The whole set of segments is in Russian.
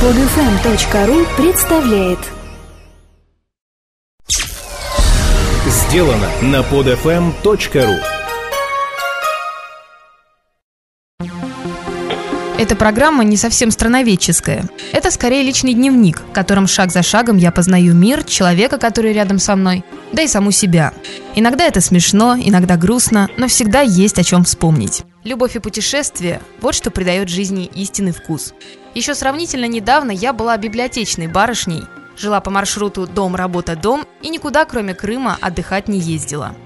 Подфм.ру представляет Сделано на podfm.ru Эта программа не совсем страноведческая. Это скорее личный дневник, в котором шаг за шагом я познаю мир, человека, который рядом со мной, да и саму себя. Иногда это смешно, иногда грустно, но всегда есть о чем вспомнить. Любовь и путешествие – вот что придает жизни истинный вкус. Еще сравнительно недавно я была библиотечной барышней, жила по маршруту «дом-работа-дом» и никуда, кроме Крыма, отдыхать не ездила.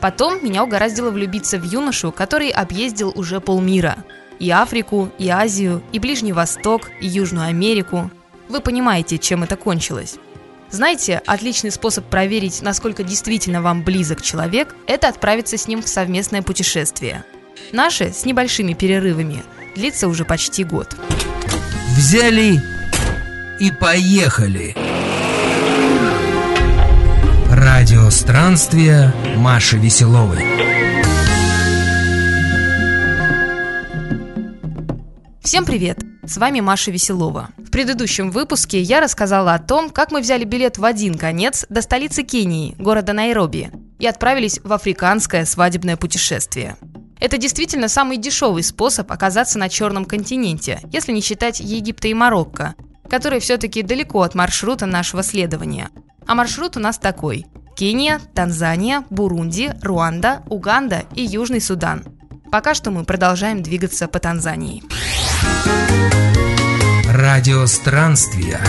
Потом меня угораздило влюбиться в юношу, который объездил уже полмира – и Африку, и Азию, и Ближний Восток, и Южную Америку. Вы понимаете, чем это кончилось. Знаете, отличный способ проверить, насколько действительно вам близок человек, это отправиться с ним в совместное путешествие. Наше, с небольшими перерывами, длится уже почти год. Взяли и поехали. Радио странствия Маши Веселовой. Всем привет! С вами Маша Веселова. В предыдущем выпуске я рассказала о том, как мы взяли билет в один конец до столицы Кении, города Найроби, и отправились в африканское свадебное путешествие. Это действительно самый дешевый способ оказаться на Черном континенте, если не считать Египта и Марокко, которые все-таки далеко от маршрута нашего следования. А маршрут у нас такой. Кения, Танзания, Бурунди, Руанда, Уганда и Южный Судан. Пока что мы продолжаем двигаться по Танзании. Радиостранствия.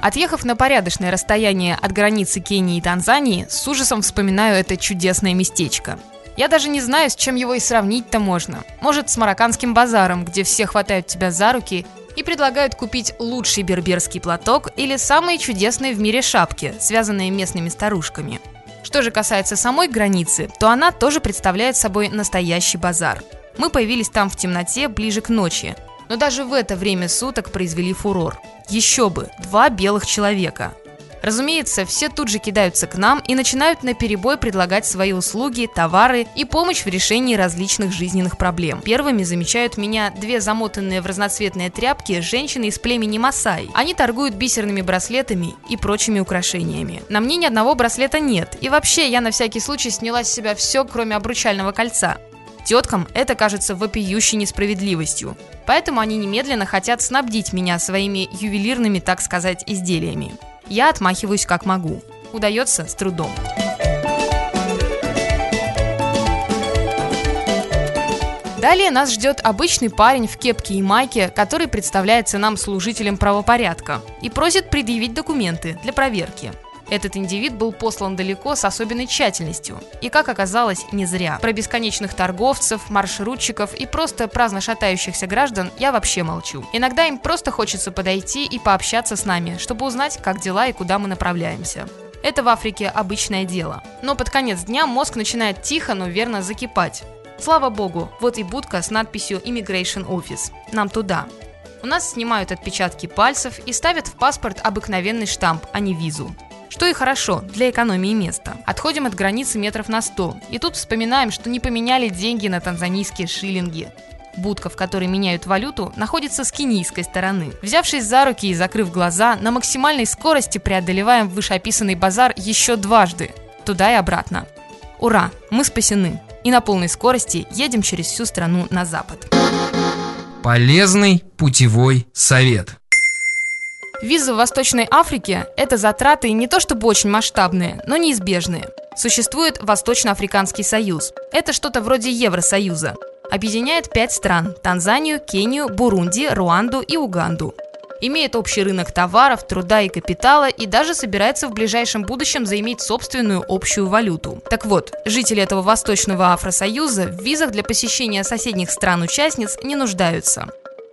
Отъехав на порядочное расстояние от границы Кении и Танзании, с ужасом вспоминаю это чудесное местечко. Я даже не знаю, с чем его и сравнить-то можно. Может, с марокканским базаром, где все хватают тебя за руки и предлагают купить лучший берберский платок или самые чудесные в мире шапки, связанные местными старушками. Что же касается самой границы, то она тоже представляет собой настоящий базар – мы появились там в темноте ближе к ночи. Но даже в это время суток произвели фурор. Еще бы, два белых человека. Разумеется, все тут же кидаются к нам и начинают на перебой предлагать свои услуги, товары и помощь в решении различных жизненных проблем. Первыми замечают меня две замотанные в разноцветные тряпки женщины из племени Масай. Они торгуют бисерными браслетами и прочими украшениями. На мне ни одного браслета нет, и вообще я на всякий случай сняла с себя все, кроме обручального кольца. Теткам это кажется вопиющей несправедливостью, поэтому они немедленно хотят снабдить меня своими ювелирными, так сказать, изделиями. Я отмахиваюсь как могу. Удается с трудом. Далее нас ждет обычный парень в кепке и майке, который представляется нам служителем правопорядка и просит предъявить документы для проверки – этот индивид был послан далеко с особенной тщательностью. И, как оказалось, не зря. Про бесконечных торговцев, маршрутчиков и просто праздно шатающихся граждан я вообще молчу. Иногда им просто хочется подойти и пообщаться с нами, чтобы узнать, как дела и куда мы направляемся. Это в Африке обычное дело. Но под конец дня мозг начинает тихо, но верно закипать. Слава богу, вот и будка с надписью Immigration Office. Нам туда. У нас снимают отпечатки пальцев и ставят в паспорт обыкновенный штамп, а не визу. Что и хорошо, для экономии места. Отходим от границы метров на 100. И тут вспоминаем, что не поменяли деньги на танзанийские шиллинги. Будка, в которой меняют валюту, находится с кенийской стороны. Взявшись за руки и закрыв глаза, на максимальной скорости преодолеваем вышеописанный базар еще дважды. Туда и обратно. Ура, мы спасены. И на полной скорости едем через всю страну на запад. Полезный путевой совет. Визы в Восточной Африке – это затраты не то чтобы очень масштабные, но неизбежные. Существует Восточноафриканский союз. Это что-то вроде Евросоюза. Объединяет пять стран – Танзанию, Кению, Бурунди, Руанду и Уганду. Имеет общий рынок товаров, труда и капитала и даже собирается в ближайшем будущем заиметь собственную общую валюту. Так вот, жители этого Восточного Афросоюза в визах для посещения соседних стран-участниц не нуждаются.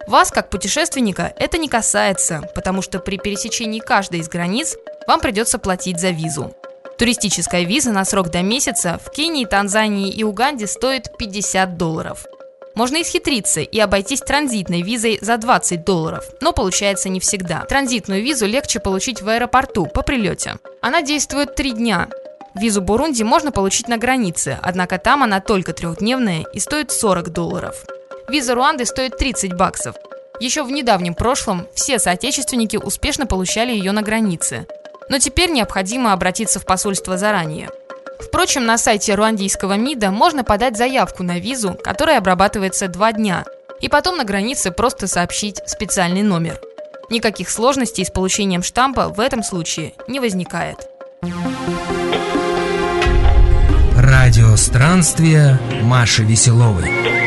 Вас, как путешественника, это не касается, потому что при пересечении каждой из границ вам придется платить за визу. Туристическая виза на срок до месяца в Кении, Танзании и Уганде стоит 50 долларов. Можно исхитриться и обойтись транзитной визой за 20 долларов, но получается не всегда. Транзитную визу легче получить в аэропорту по прилете. Она действует 3 дня. Визу Бурунди можно получить на границе, однако там она только трехдневная и стоит 40 долларов. Виза Руанды стоит 30 баксов. Еще в недавнем прошлом все соотечественники успешно получали ее на границе. Но теперь необходимо обратиться в посольство заранее. Впрочем, на сайте руандийского МИДа можно подать заявку на визу, которая обрабатывается два дня, и потом на границе просто сообщить специальный номер. Никаких сложностей с получением штампа в этом случае не возникает. Радио странствия Маши Веселовой.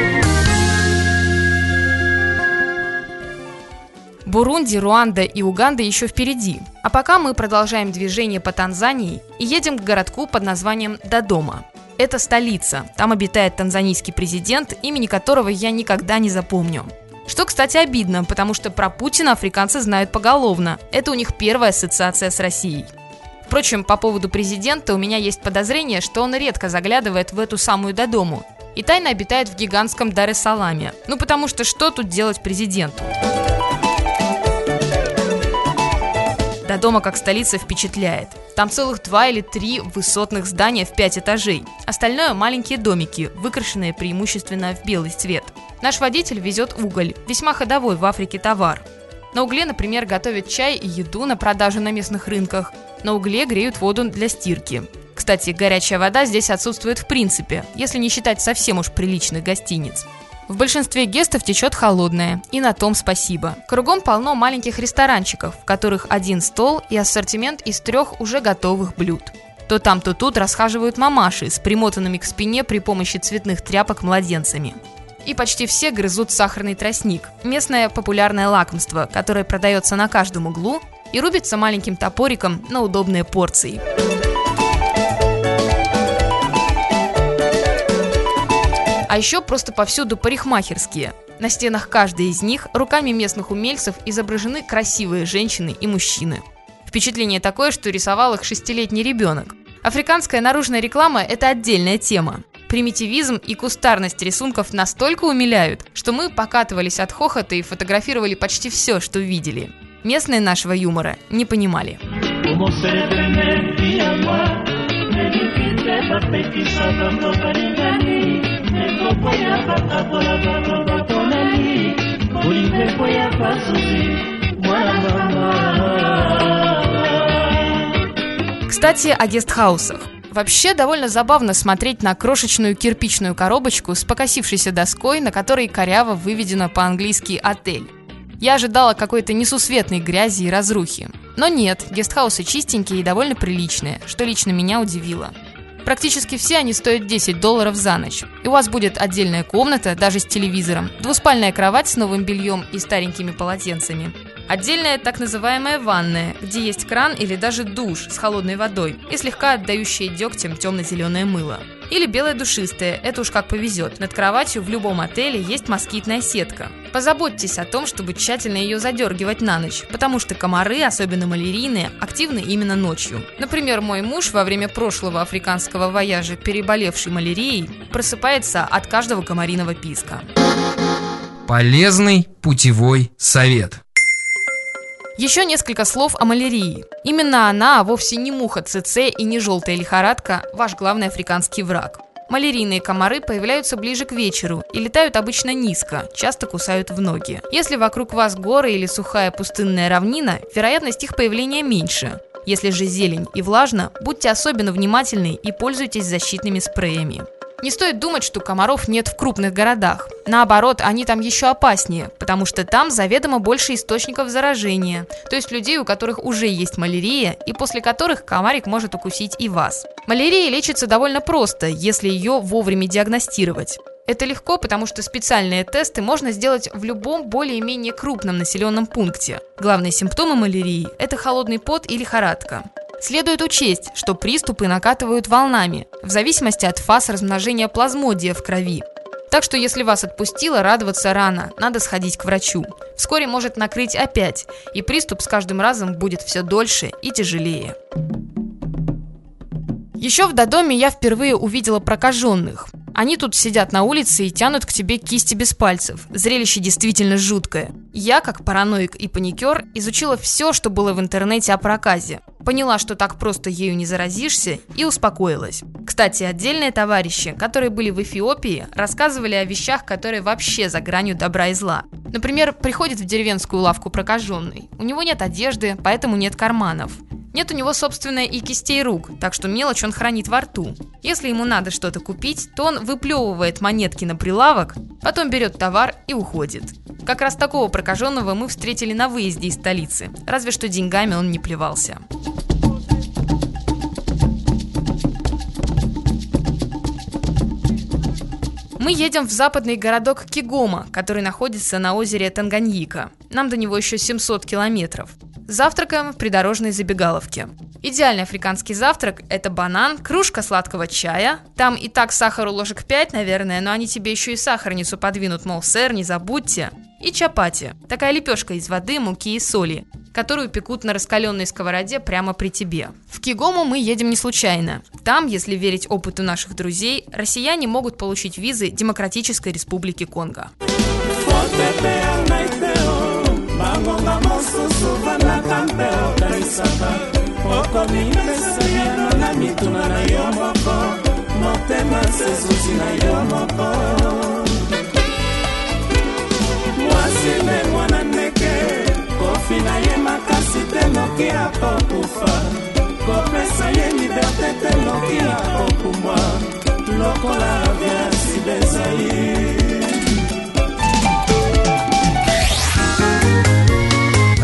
Бурунди, Руанда и Уганда еще впереди. А пока мы продолжаем движение по Танзании и едем к городку под названием Додома. Это столица. Там обитает танзанийский президент, имени которого я никогда не запомню. Что, кстати, обидно, потому что про Путина африканцы знают поголовно. Это у них первая ассоциация с Россией. Впрочем, по поводу президента у меня есть подозрение, что он редко заглядывает в эту самую Додому и тайно обитает в гигантском Дар-эс-Саламе. Ну потому что что тут делать президенту? Додома как столица впечатляет. Там целых два или три высотных здания в пять этажей. Остальное маленькие домики, выкрашенные преимущественно в белый цвет. Наш водитель везет уголь, весьма ходовой в Африке товар. На угле, например, готовят чай и еду на продажу на местных рынках. На угле греют воду для стирки. Кстати, горячая вода здесь отсутствует в принципе, если не считать совсем уж приличных гостиниц. В большинстве гестов течет холодное, и на том спасибо. Кругом полно маленьких ресторанчиков, в которых один стол и ассортимент из трех уже готовых блюд. То там, то тут расхаживают мамаши с примотанными к спине при помощи цветных тряпок младенцами. И почти все грызут сахарный тростник – местное популярное лакомство, которое продается на каждом углу и рубится маленьким топориком на удобные порции. А еще просто повсюду парикмахерские. На стенах каждой из них руками местных умельцев изображены красивые женщины и мужчины. Впечатление такое, что рисовал их шестилетний ребенок. Африканская наружная реклама – это отдельная тема. Примитивизм и кустарность рисунков настолько умиляют, что мы покатывались от хохота и фотографировали почти все, что видели. Местные нашего юмора не понимали. Кстати, о гестхаусах. Вообще довольно забавно смотреть на крошечную кирпичную коробочку с покосившейся доской, на которой коряво выведено по-английски «отель». Я ожидала какой-то несусветной грязи и разрухи. Но нет, гестхаусы чистенькие и довольно приличные, что лично меня удивило. Практически все они стоят 10 долларов за ночь. И у вас будет отдельная комната, даже с телевизором, двуспальная кровать с новым бельем и старенькими полотенцами. Отдельная так называемая ванная, где есть кран или даже душ с холодной водой и слегка отдающее дегтем темно-зеленое мыло. Или белое душистое, это уж как повезет. Над кроватью в любом отеле есть москитная сетка. Позаботьтесь о том, чтобы тщательно ее задергивать на ночь, потому что комары, особенно малярийные, активны именно ночью. Например, мой муж во время прошлого африканского вояжа, переболевший малярией, просыпается от каждого комариного писка. Полезный путевой совет. Еще несколько слов о малярии. Именно она, а вовсе не муха ЦЦ и не желтая лихорадка, ваш главный африканский враг. Малярийные комары появляются ближе к вечеру и летают обычно низко, часто кусают в ноги. Если вокруг вас горы или сухая пустынная равнина, вероятность их появления меньше. Если же зелень и влажно, будьте особенно внимательны и пользуйтесь защитными спреями. Не стоит думать, что комаров нет в крупных городах. Наоборот, они там еще опаснее, потому что там заведомо больше источников заражения, то есть людей, у которых уже есть малярия, и после которых комарик может укусить и вас. Малярия лечится довольно просто, если ее вовремя диагностировать. Это легко, потому что специальные тесты можно сделать в любом более-менее крупном населенном пункте. Главные симптомы малярии – это холодный пот и лихорадка. Следует учесть, что приступы накатывают волнами, в зависимости от фаз размножения плазмодия в крови. Так что если вас отпустило, радоваться рано, надо сходить к врачу. Вскоре может накрыть опять, и приступ с каждым разом будет все дольше и тяжелее. Еще в Додоме я впервые увидела прокаженных. Они тут сидят на улице и тянут к тебе кисти без пальцев. Зрелище действительно жуткое. Я, как параноик и паникер, изучила все, что было в интернете о проказе. поняла, что так просто ею не заразишься, и успокоилась. Кстати, отдельные товарищи, которые были в Эфиопии, рассказывали о вещах, которые вообще за гранью добра и зла. Например, приходит в деревенскую лавку прокаженный. У него нет одежды, поэтому нет карманов. Нет у него, собственно, и кистей рук, так что мелочь он хранит во рту. Если ему надо что-то купить, то он выплевывает монетки на прилавок, потом берет товар и уходит. Как раз такого прокаженного мы встретили на выезде из столицы, разве что деньгами он не плевался. Мы едем в западный городок Кигома, который находится на озере Танганьика. Нам до него еще 700 километров. Завтракаем в придорожной забегаловке. Идеальный африканский завтрак – это банан, кружка сладкого чая. Там и так сахару ложек 5, наверное, но они тебе еще и сахарницу подвинут, мол, сэр, не забудьте. И чапати – такая лепешка из воды, муки и соли, которую пекут на раскаленной сковороде прямо при тебе. В Кигому мы едем не случайно. Там, если верить опыту наших друзей, россияне могут получить визы Демократической Республики Конго. bangonga okomi pesamiano na mituna na yo moko motema sezuzi na yo moko mwasi nde mwana ndeke kofi na ye makasi te noki akokufa kopesa ye liberte te noki akokumbwa lokola aviasi bezai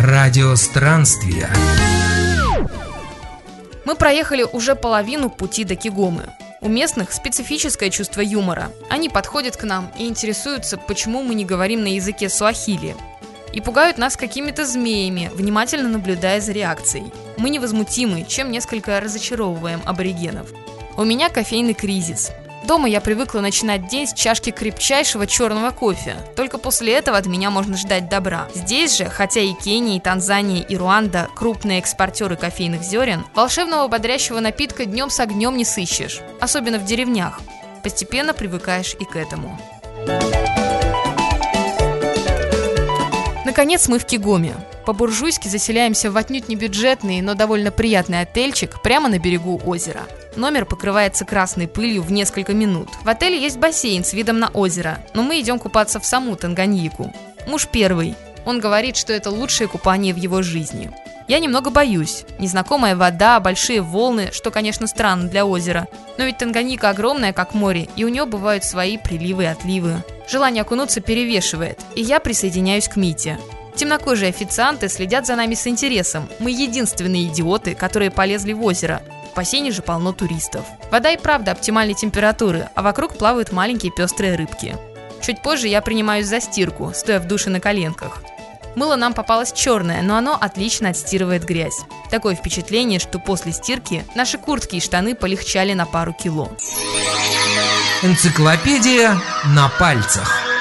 Радио странствия. Мы проехали уже половину пути до Кигомы. У местных специфическое чувство юмора. Они подходят к нам и интересуются, почему мы не говорим на языке суахили. И пугают нас какими-то змеями, внимательно наблюдая за реакцией. Мы невозмутимы, чем несколько разочаровываем аборигенов. У меня кофейный кризис. Дома я привыкла начинать день с чашки крепчайшего черного кофе. Только после этого от меня можно ждать добра. Здесь же, хотя и Кения, и Танзания, и Руанда – крупные экспортеры кофейных зерен, волшебного бодрящего напитка днем с огнем не сыщешь. Особенно в деревнях. Постепенно привыкаешь и к этому. Наконец мы в Кигоме. По-буржуйски заселяемся в отнюдь не бюджетный, но довольно приятный отельчик прямо на берегу озера. Номер покрывается красной пылью в несколько минут. В отеле есть бассейн с видом на озеро, но мы идем купаться в саму Танганьику. Муж первый. Он говорит, что это лучшее купание в его жизни. Я немного боюсь. Незнакомая вода, большие волны, что, конечно, странно для озера. Но ведь Танганьика огромная, как море, и у нее бывают свои приливы и отливы. Желание окунуться перевешивает, и я присоединяюсь к Мите. Темнокожие официанты следят за нами с интересом. Мы единственные идиоты, которые полезли в озеро. В бассейне же полно туристов. Вода и правда оптимальной температуры, а вокруг плавают маленькие пестрые рыбки. Чуть позже я принимаюсь за стирку, стоя в душе на коленках. Мыло нам попалось черное, но оно отлично отстирывает грязь. Такое впечатление, что после стирки наши куртки и штаны полегчали на пару кило. Энциклопедия на пальцах.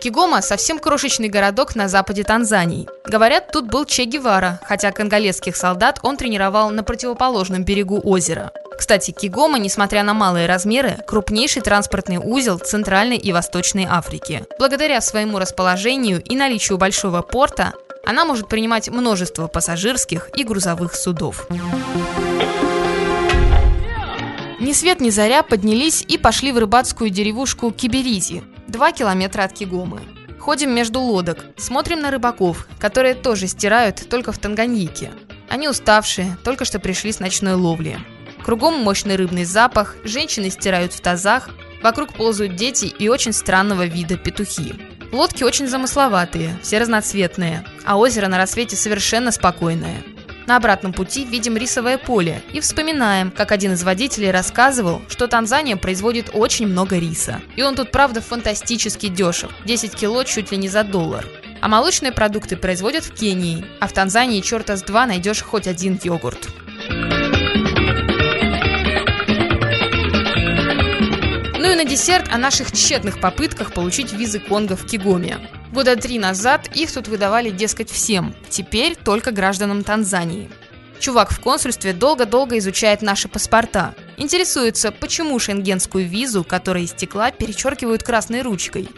Кигома – совсем крошечный городок на западе Танзании. Говорят, тут был Че Гевара, хотя конголезских солдат он тренировал на противоположном берегу озера. Кстати, Кигома, несмотря на малые размеры, крупнейший транспортный узел Центральной и Восточной Африки. Благодаря своему расположению и наличию большого порта, она может принимать множество пассажирских и грузовых судов. Ни свет ни заря поднялись и пошли в рыбацкую деревушку Киберизи, 2 километра от Кигомы. Ходим между лодок, смотрим на рыбаков, которые тоже стирают только в Танганьике. Они уставшие, только что пришли с ночной ловли. Кругом мощный рыбный запах, женщины стирают в тазах, вокруг ползают дети и очень странного вида петухи. Лодки очень замысловатые, все разноцветные, а озеро на рассвете совершенно спокойное. На обратном пути видим рисовое поле и вспоминаем, как один из водителей рассказывал, что Танзания производит очень много риса. И он тут, правда, фантастически дешев. 10 кило чуть ли не за доллар. А молочные продукты производят в Кении, а в Танзании черта с два найдешь хоть один йогурт. Ну и на десерт о наших тщетных попытках получить визы Конго в Кигоме. Года три назад их тут выдавали, дескать, всем. Теперь только гражданам Танзании. Чувак в консульстве долго-долго изучает наши паспорта. Интересуется, почему шенгенскую визу, которая истекла, перечеркивают красной ручкой.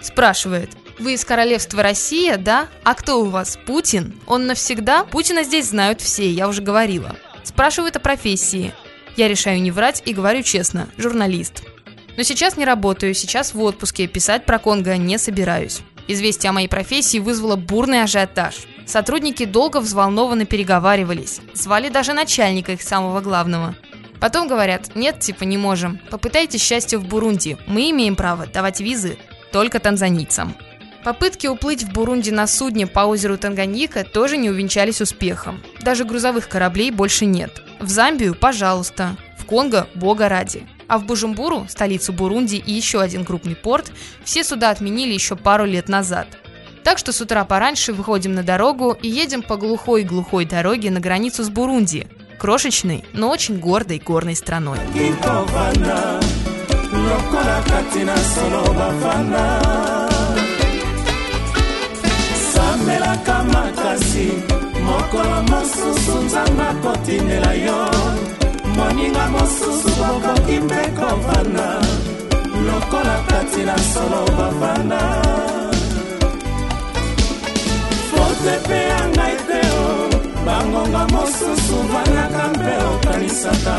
Спрашивает, Вы из королевства Россия, да? А кто у вас? Путин? Он навсегда? Путина здесь знают все, я уже говорила. Спрашивают о профессии. Я решаю не врать и говорю честно, журналист. Но сейчас не работаю, сейчас в отпуске, писать про Конго не собираюсь. Известие о моей профессии вызвало бурный ажиотаж. Сотрудники долго взволнованно переговаривались. Звали даже начальника их самого главного. Потом говорят, нет, типа не можем. Попытайтесь счастье в Бурунди. Мы имеем право давать визы только танзанийцам. Попытки уплыть в Бурунди на судне по озеру Танганьика тоже не увенчались успехом. Даже грузовых кораблей больше нет. В Замбию – пожалуйста. Конго – бога ради. А в Бужумбуру, столицу Бурунди и еще один крупный порт, все суда отменили еще пару лет назад. Так что с утра пораньше выходим на дорогу и едем по глухой-глухой дороге на границу с Бурунди, крошечной, но очень гордой горной страной. mokolo mosusu nzambe akotindela yo moninga mosusu bokoki mpe kovanda lokola kati na solo bavanda fote mpe ya ngai te bangonga mosusu vanaka mpe okanisaka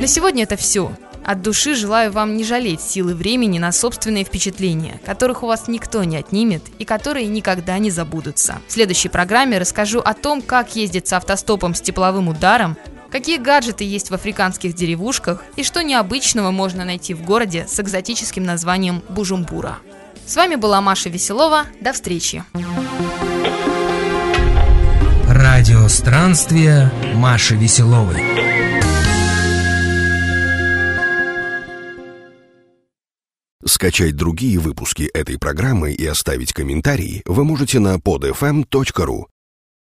На сегодня это все. От души желаю вам не жалеть силы времени на собственные впечатления, которых у вас никто не отнимет и которые никогда не забудутся. В следующей программе расскажу о том, как ездить с автостопом с тепловым ударом, какие гаджеты есть в африканских деревушках и что необычного можно найти в городе с экзотическим названием Бужумбура. С вами была Маша Веселова. До встречи. Радио странствия Маши Веселовой. Скачать другие выпуски этой программы и оставить комментарии вы можете на podfm.ru.